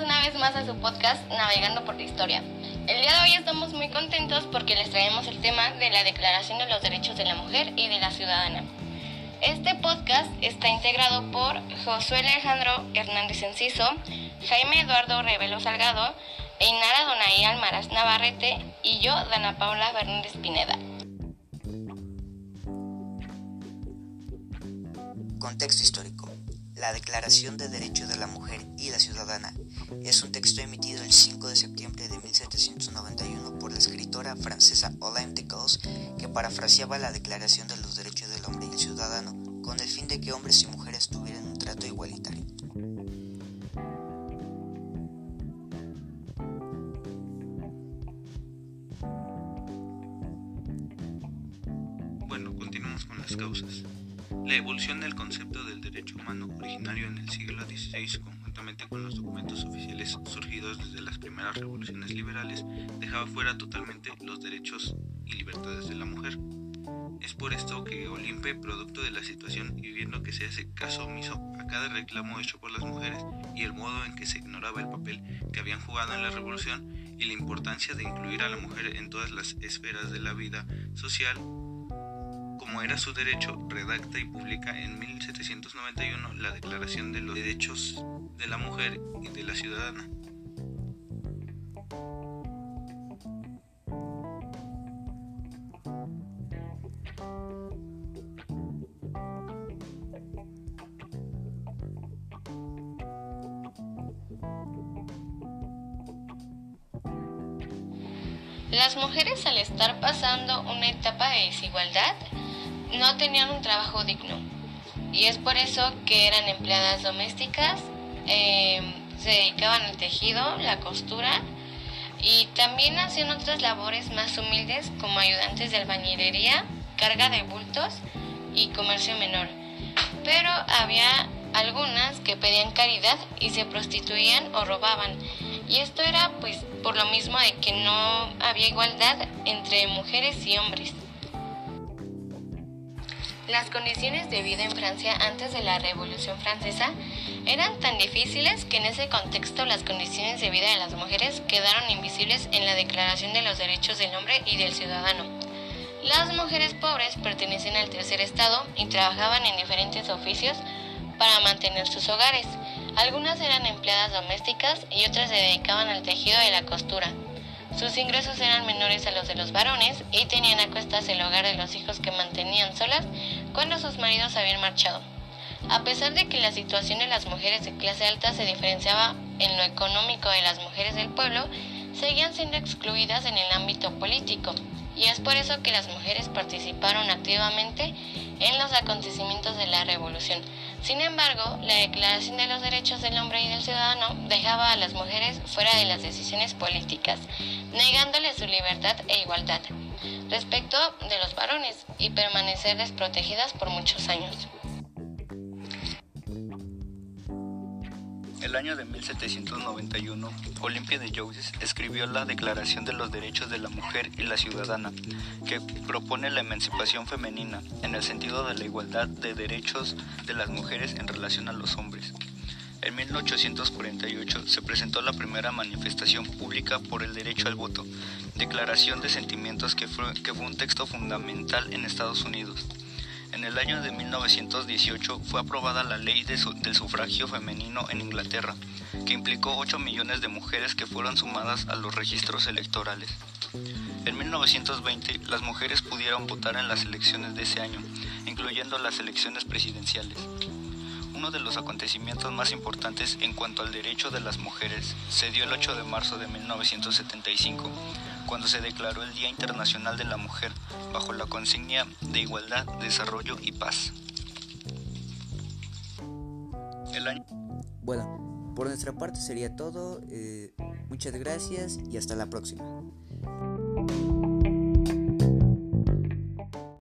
una vez más a su podcast Navegando por la Historia. El día de hoy estamos muy contentos porque les traemos el tema de la Declaración de los Derechos de la Mujer y de la Ciudadana. Este podcast está integrado por Josué Alejandro Hernández Enciso, Jaime Eduardo Revelo Salgado, Einara Donaí Almaraz Navarrete y yo, Dana Paula Fernández Pineda. Contexto histórico. La Declaración de Derechos de la Mujer y la Ciudadana es un texto emitido el 5 de septiembre de 1791 por la escritora francesa Olympe de Gaulle que parafraseaba la Declaración de los Derechos del Hombre y el Ciudadano con el fin de que hombres y mujeres tuvieran un trato igualitario. Bueno, continuamos con las causas. La evolución del concepto del derecho humano originario en el siglo XVI, conjuntamente con los documentos oficiales surgidos desde las primeras revoluciones liberales, dejaba fuera totalmente los derechos y libertades de la mujer. Es por esto que Olimpe, producto de la situación y viendo que se hace caso omiso a cada reclamo hecho por las mujeres y el modo en que se ignoraba el papel que habían jugado en la revolución y la importancia de incluir a la mujer en todas las esferas de la vida social, como era su derecho, redacta y publica en 1791 la Declaración de los Derechos de la Mujer y de la Ciudadana. Las mujeres al estar pasando una etapa de desigualdad no tenían un trabajo digno y es por eso que eran empleadas domésticas, eh, se dedicaban al tejido, la costura y también hacían otras labores más humildes como ayudantes de albañilería, carga de bultos y comercio menor. Pero había algunas que pedían caridad y se prostituían o robaban. Y esto era pues por lo mismo de que no había igualdad entre mujeres y hombres. Las condiciones de vida en Francia antes de la Revolución Francesa eran tan difíciles que en ese contexto las condiciones de vida de las mujeres quedaron invisibles en la Declaración de los Derechos del Hombre y del Ciudadano. Las mujeres pobres pertenecían al tercer estado y trabajaban en diferentes oficios para mantener sus hogares. Algunas eran empleadas domésticas y otras se dedicaban al tejido y la costura. Sus ingresos eran menores a los de los varones y tenían a cuestas el hogar de los hijos que mantenían solas cuando sus maridos habían marchado. A pesar de que la situación de las mujeres de clase alta se diferenciaba en lo económico de las mujeres del pueblo, seguían siendo excluidas en el ámbito político, y es por eso que las mujeres participaron activamente en los acontecimientos de la revolución. Sin embargo, la Declaración de los Derechos del Hombre y del Ciudadano dejaba a las mujeres fuera de las decisiones políticas, negándoles su libertad e igualdad respecto de los varones y permanecer desprotegidas por muchos años. El año de 1791, Olimpia de Joules escribió la Declaración de los Derechos de la Mujer y la Ciudadana, que propone la emancipación femenina en el sentido de la igualdad de derechos de las mujeres en relación a los hombres. En 1848 se presentó la primera manifestación pública por el derecho al voto, declaración de sentimientos que fue, que fue un texto fundamental en Estados Unidos. En el año de 1918 fue aprobada la ley del sufragio femenino en Inglaterra, que implicó 8 millones de mujeres que fueron sumadas a los registros electorales. En 1920 las mujeres pudieron votar en las elecciones de ese año, incluyendo las elecciones presidenciales. Uno de los acontecimientos más importantes en cuanto al derecho de las mujeres se dio el 8 de marzo de 1975, cuando se declaró el Día Internacional de la Mujer bajo la consigna de igualdad, desarrollo y paz. Bueno, por nuestra parte sería todo. Eh, muchas gracias y hasta la próxima.